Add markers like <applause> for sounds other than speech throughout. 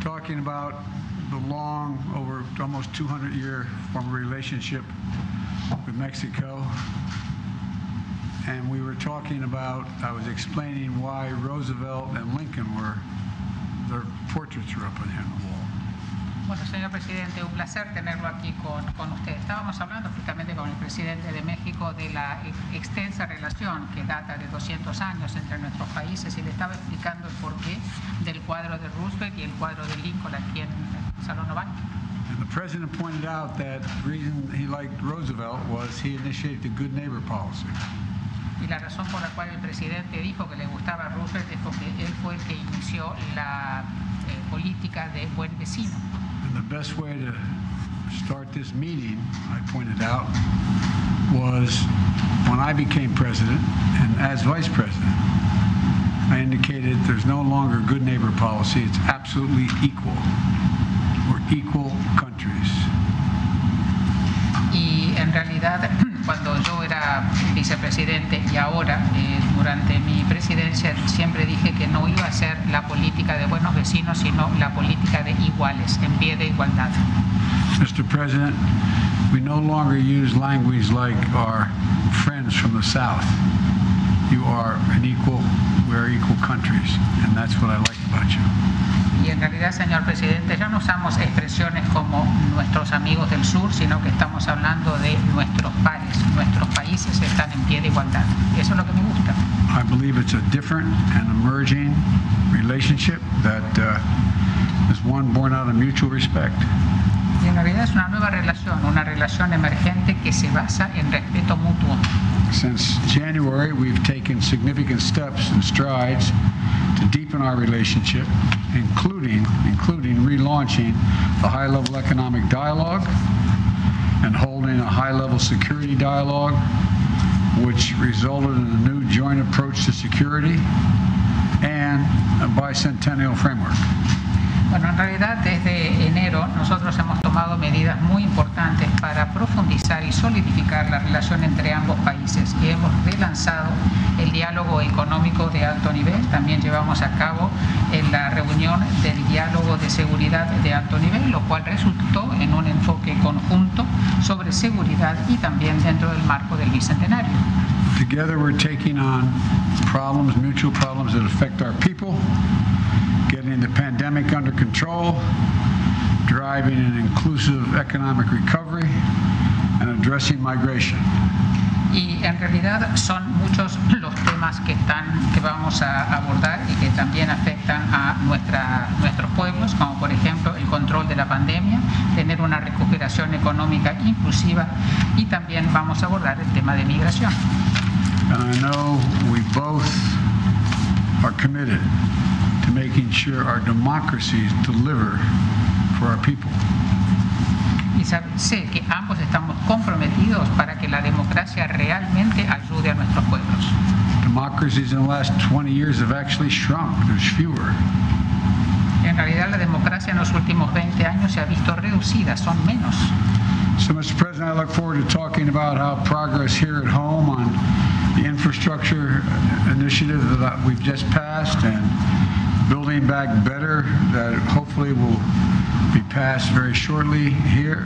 talking about the long, over almost 200 year former relationship with Mexico. And we were talking about, I was explaining why Roosevelt and Lincoln were, their portraits are up on on the wall. Bueno, señor presidente, un placer tenerlo aquí con, con usted. Estábamos hablando justamente con el presidente de México de la ex- extensa relación que data de 200 años entre nuestros países y le estaba explicando el porqué del cuadro de Roosevelt y el cuadro de Lincoln aquí en el Salón Oval. And the president pointed out that the reason he liked Roosevelt was he initiated the good neighbor policy. Y la razón por la cual el presidente dijo que le gustaba Roosevelt es porque él fue el que inició la eh, política de buen vecino. And the best way to start this meeting, I pointed out, was when I became president and as vice president, I indicated there's no longer good neighbor policy, it's absolutely equal. We're equal countries. Y en realidad, <clears throat> cuando yo era vicepresidente y ahora, eh, durante mi presidencia, siempre dije que no iba a ser la política de buenos vecinos, sino la política de iguales, en pie de igualdad. Mr. President, we no longer use language like our friends from the South. You are an equal, we're equal countries, and that's what I like about you. Y en realidad, señor presidente, ya no usamos expresiones como nuestros amigos del sur, sino que estamos hablando de nuestros pares. Nuestros países están en pie de igualdad. Eso es lo que me gusta. I believe it's a different and emerging relationship that uh, is one born out of mutual respect. Y en realidad es una nueva relación, una relación emergente que se basa en respeto mutuo. Since January, we've taken significant steps and strides to deepen our relationship, including including relaunching the high-level economic dialogue and holding a high-level security dialogue, which resulted in a new joint approach to security and a bicentennial framework. Bueno, en realidad desde enero nosotros hemos tomado medidas muy importantes para profundizar y solidificar la relación entre ambos países y hemos relanzado el diálogo económico de alto nivel. También llevamos a cabo en la reunión del diálogo de seguridad de alto nivel, lo cual resultó en un enfoque conjunto sobre seguridad y también dentro del marco del bicentenario. Together, we're taking on problems, mutual problems that affect our people, getting the pandemic under control, driving an inclusive economic recovery, and addressing migration. Y en realidad son muchos los temas que, están, que vamos a abordar y que también afectan a nuestra, nuestros pueblos, como por ejemplo el control de la pandemia, tener una recuperación económica inclusiva y también vamos a abordar el tema de migración. And I know we both are committed to making sure our democracies deliver for our people. Y sé que ambos estamos comprometidos para que la democracia realmente ayude a nuestros pueblos. Democracies in the last 20 years have actually shrunk, there's fewer. En realidad la democracia en los últimos 20 años se ha visto reducida, son menos. So, Mr. President, I look forward to talking about how progress here at home on the infrastructure initiative that we've just passed and building back better that hopefully will be passed very shortly here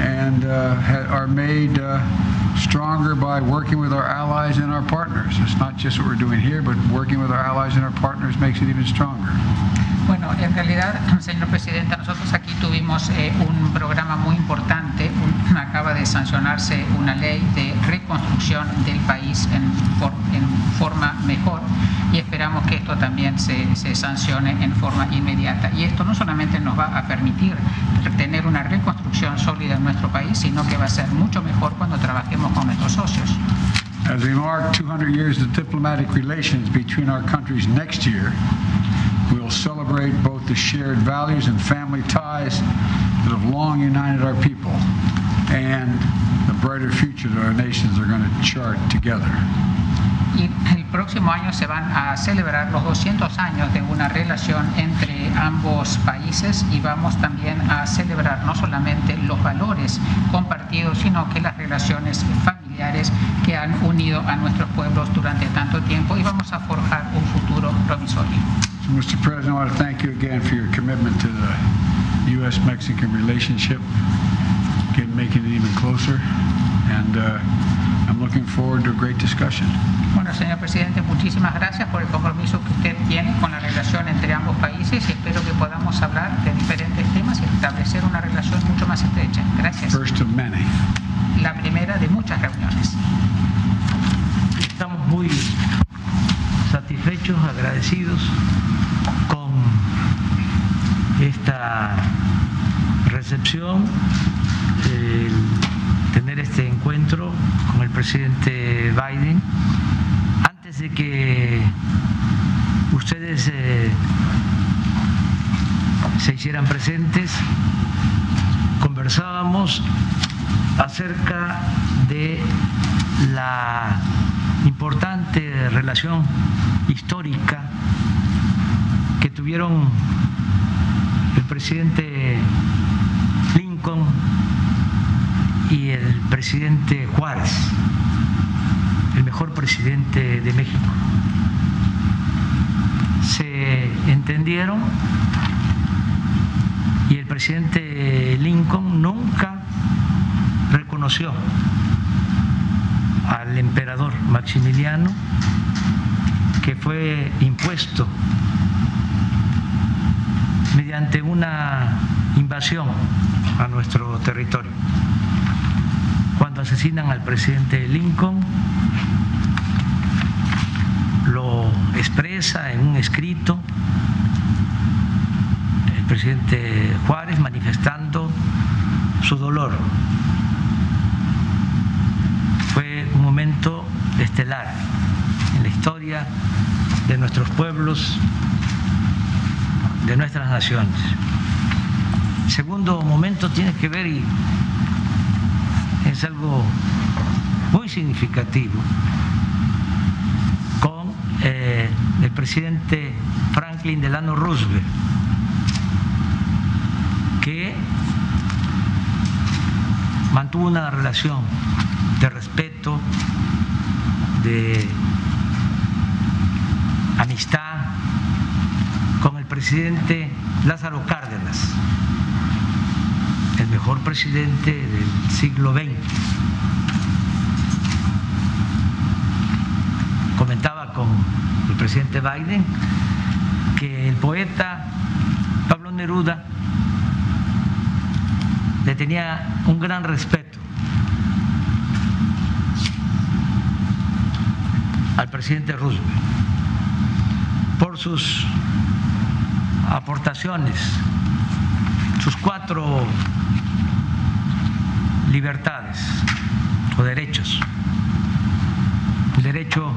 and uh, are made uh, stronger by working with our allies and our partners. It's not just what we're doing here, but working with our allies and our partners makes it even stronger. Bueno, en realidad, <clears throat> señor presidente, nosotros aquí tuvimos eh, un programa muy importante. Un- <clears throat> acaba de sancionarse una ley de reconstrucción del país en, en forma mejor y esperamos que esto también se, se sancione en forma inmediata. Y esto no solamente nos va a permitir tener una reconstrucción sólida en nuestro país, sino que va a ser mucho mejor cuando trabajemos con nuestros socios. As we mark 200 years of diplomatic relations between our countries next year, we will celebrate both the shared values and family ties that have long united our people and the brighter future that our nations are going to chart together. Y el próximo año se van a celebrar los 200 años de una relación entre ambos países y vamos también a celebrar no solamente los valores compartidos, sino que las relaciones familiares familiares que han unido a nuestros pueblos durante tanto tiempo y vamos a forjar un futuro provisorio. So, Mr. President, I want to thank you again for your commitment to the U.S.-Mexican relationship, again, making it even closer. And uh, I'm looking forward to a great discussion. Bueno, señor presidente, muchísimas gracias por el compromiso que usted tiene con la relación entre ambos países y espero que podamos hablar de diferentes temas y establecer una relación mucho más estrecha. Gracias. First of many. La primera de muchas reuniones. Estamos muy satisfechos, agradecidos con esta recepción, tener este encuentro con el presidente Biden. Antes de que ustedes eh, se hicieran presentes, conversábamos acerca de la importante relación histórica que tuvieron el presidente Lincoln y el presidente Juárez, el mejor presidente de México. Se entendieron y el presidente Lincoln nunca reconoció al emperador Maximiliano que fue impuesto mediante una invasión a nuestro territorio. Cuando asesinan al presidente Lincoln, lo expresa en un escrito el presidente Juárez manifestando su dolor. Fue un momento estelar en la historia de nuestros pueblos, de nuestras naciones. El segundo momento tiene que ver, y es algo muy significativo, con eh, el presidente Franklin Delano Roosevelt, que mantuvo una relación de respeto, de amistad con el presidente Lázaro Cárdenas, el mejor presidente del siglo XX. Comentaba con el presidente Biden que el poeta Pablo Neruda le tenía un gran respeto al presidente Roosevelt por sus aportaciones, sus cuatro libertades o derechos. Derecho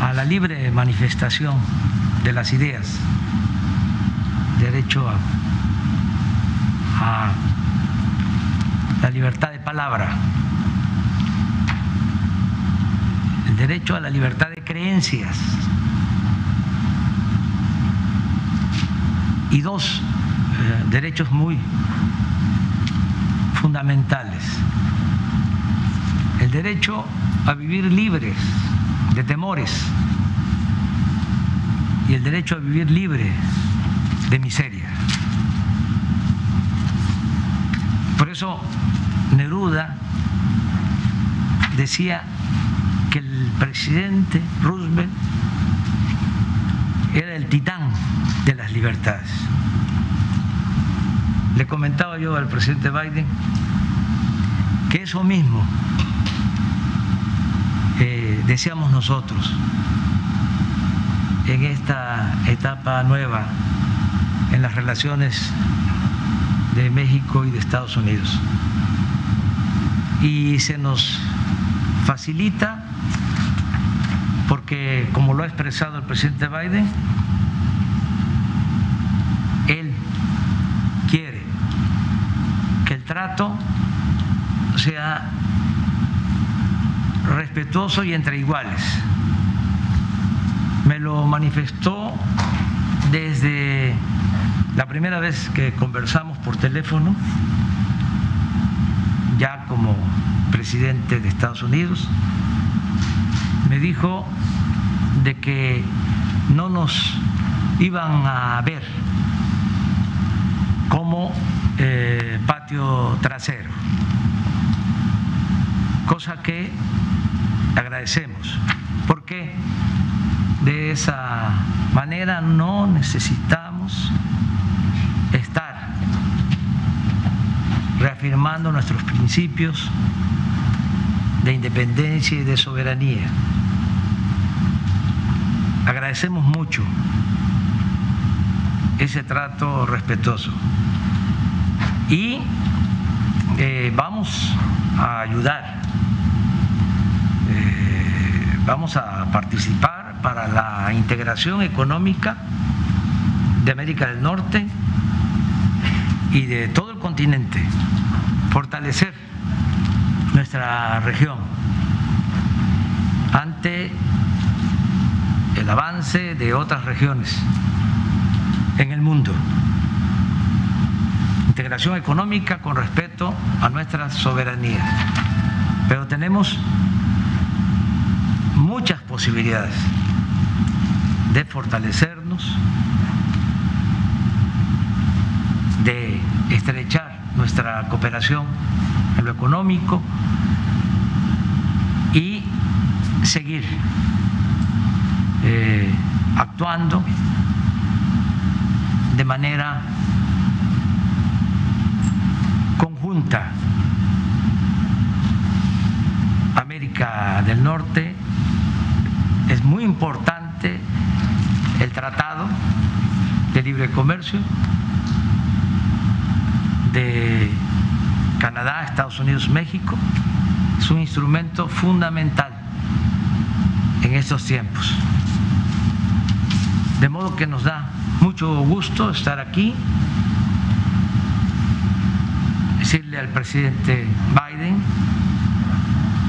a la libre manifestación de las ideas, derecho a la libertad de palabra, el derecho a la libertad de creencias y dos eh, derechos muy fundamentales. El derecho a vivir libres de temores y el derecho a vivir libre de miseria. Por eso Neruda decía que el presidente Roosevelt era el titán de las libertades. Le comentaba yo al presidente Biden que eso mismo eh, deseamos nosotros en esta etapa nueva en las relaciones de México y de Estados Unidos. Y se nos facilita porque, como lo ha expresado el presidente Biden, él quiere que el trato sea respetuoso y entre iguales. Me lo manifestó desde la primera vez que conversamos por teléfono, ya como presidente de Estados Unidos, me dijo de que no nos iban a ver como eh, patio trasero, cosa que agradecemos, porque de esa manera no necesitamos estar reafirmando nuestros principios de independencia y de soberanía. Agradecemos mucho ese trato respetuoso. Y eh, vamos a ayudar, eh, vamos a participar para la integración económica de América del Norte y de todo el continente, fortalecer nuestra región ante el avance de otras regiones en el mundo. Integración económica con respeto a nuestra soberanía. Pero tenemos muchas posibilidades de fortalecernos, de estrechar nuestra cooperación en lo económico y seguir eh, actuando de manera conjunta. América del Norte es muy importante el tratado de libre comercio de Canadá, Estados Unidos, México. Es un instrumento fundamental en estos tiempos. De modo que nos da mucho gusto estar aquí, decirle al presidente Biden,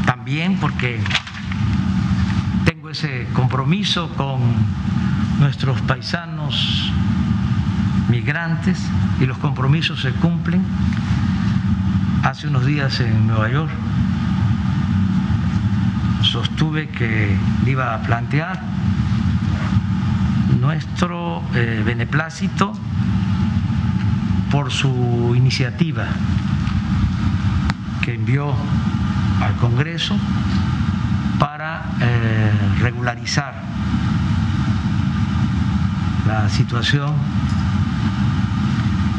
también porque tengo ese compromiso con nuestros paisanos migrantes y los compromisos se cumplen. Hace unos días en Nueva York sostuve que iba a plantear nuestro eh, beneplácito por su iniciativa que envió al Congreso para eh, regularizar la situación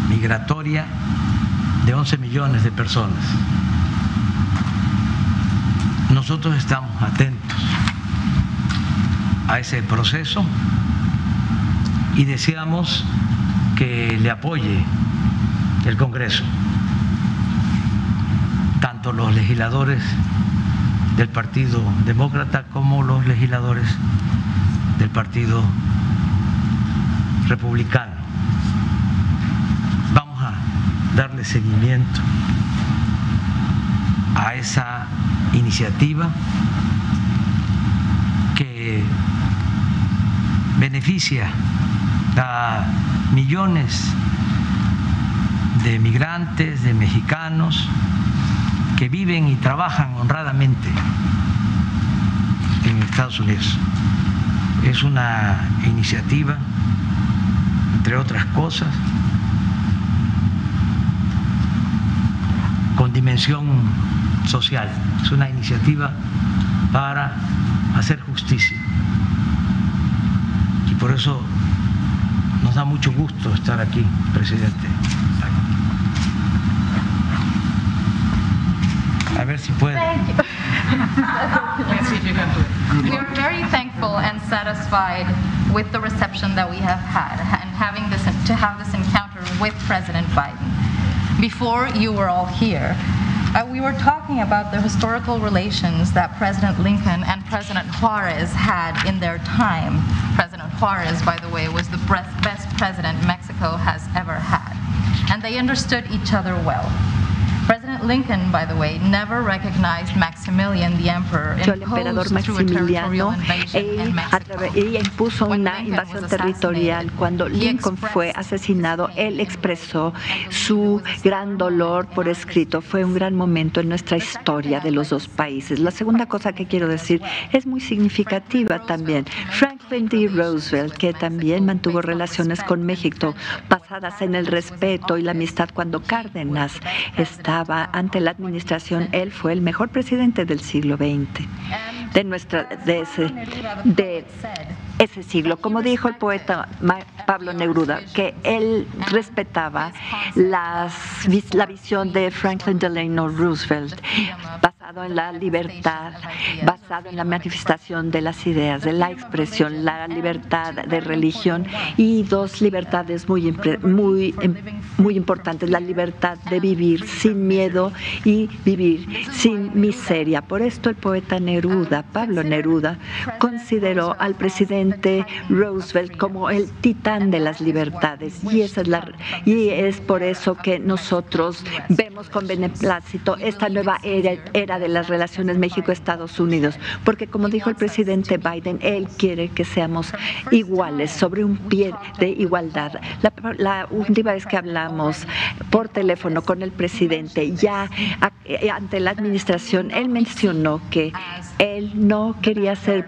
migratoria de 11 millones de personas. Nosotros estamos atentos a ese proceso y deseamos que le apoye el Congreso, tanto los legisladores del Partido Demócrata como los legisladores del Partido Republicano. Vamos a darle seguimiento a esa iniciativa que beneficia a millones de migrantes, de mexicanos que viven y trabajan honradamente en Estados Unidos. Es una iniciativa, entre otras cosas, con dimensión social. Es una iniciativa para hacer justicia. Y por eso da mucho gusto estar aquí, presidente. A ver si puede. We are very thankful and satisfied with the reception that we have had and having this, to have this encounter with President Biden. Before you were all here, uh, we were talking about the historical relations that President Lincoln and President Juarez had in their time. Juarez, by the way, was the best president Mexico has ever had. And they understood each other well. Lincoln, by the way, never recognized Maximilian the emperor el emperador Maximiliano ella impuso una invasión territorial. Cuando Lincoln fue asesinado, él expresó su gran dolor por escrito. Fue un gran momento en nuestra historia de los dos países. La segunda cosa que quiero decir es muy significativa también. Franklin D. Roosevelt, que también mantuvo relaciones con México basadas en el respeto y la amistad cuando Cárdenas estaba ante la administración, él fue el mejor presidente del siglo XX de nuestra de ese de ese siglo. Como dijo el poeta Pablo Neruda, que él respetaba las, la visión de Franklin Delano Roosevelt, basado en la libertad, basado en la manifestación de las ideas, de la expresión, la libertad de religión y dos libertades muy, muy, muy importantes, la libertad de vivir sin miedo y vivir sin miseria. Por esto el poeta Neruda, Pablo Neruda, consideró al presidente Roosevelt como el titán de las libertades. Y esa es la y es por eso que nosotros vemos con beneplácito esta nueva era, era de las relaciones México-Estados Unidos, porque como dijo el presidente Biden, él quiere que seamos iguales sobre un pie de igualdad. La, última vez que hablamos por teléfono con el presidente, ya ante la administración, él mencionó que él no quería ser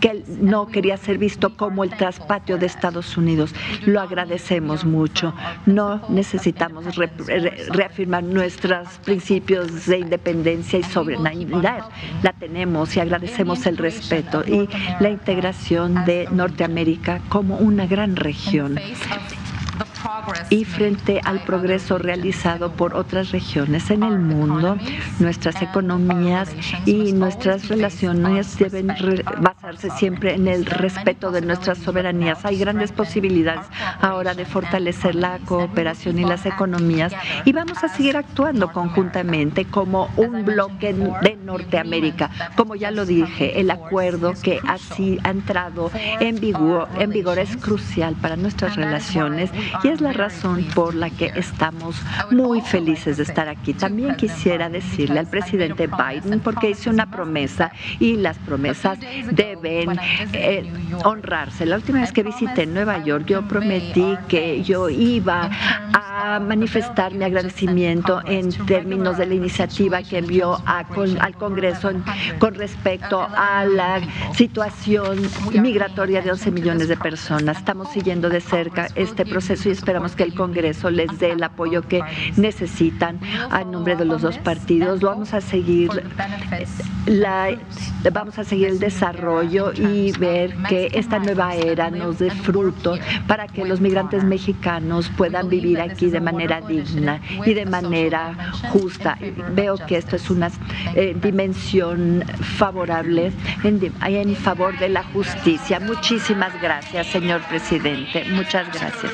que él no quería ser visto como el traspatio de Estados Unidos. Lo agradecemos mucho. No necesitamos reafirmar nuestros principios de independencia y soberanía. La tenemos y agradecemos el respeto y la integración de Norteamérica como una gran región y frente al progreso realizado por otras regiones en el mundo, nuestras economías y nuestras relaciones deben basarse siempre en el respeto de nuestras soberanías. Hay grandes posibilidades ahora de fortalecer la cooperación y las economías y vamos a seguir actuando conjuntamente como un bloque de Norteamérica. Como ya lo dije, el acuerdo que así ha entrado en vigor, en vigor es crucial para nuestras relaciones y es la razón por la que estamos muy felices de estar aquí. También quisiera decirle al presidente Biden, porque hice una promesa y las promesas deben eh, honrarse. La última vez que visité Nueva York, yo prometí que yo iba a manifestar mi agradecimiento en términos de la iniciativa que envió al Congreso con respecto a la situación migratoria de 11 millones de personas. Estamos siguiendo de cerca este proceso y esperamos que el Congreso les dé el apoyo que necesitan a nombre de los dos partidos. Vamos a seguir vamos a seguir el desarrollo y ver que esta nueva era nos dé fruto para que los migrantes mexicanos puedan vivir aquí de manera digna y de manera justa. Veo que esto es una eh, dimensión favorable en, en favor de la justicia. Muchísimas gracias, señor presidente. Muchas gracias.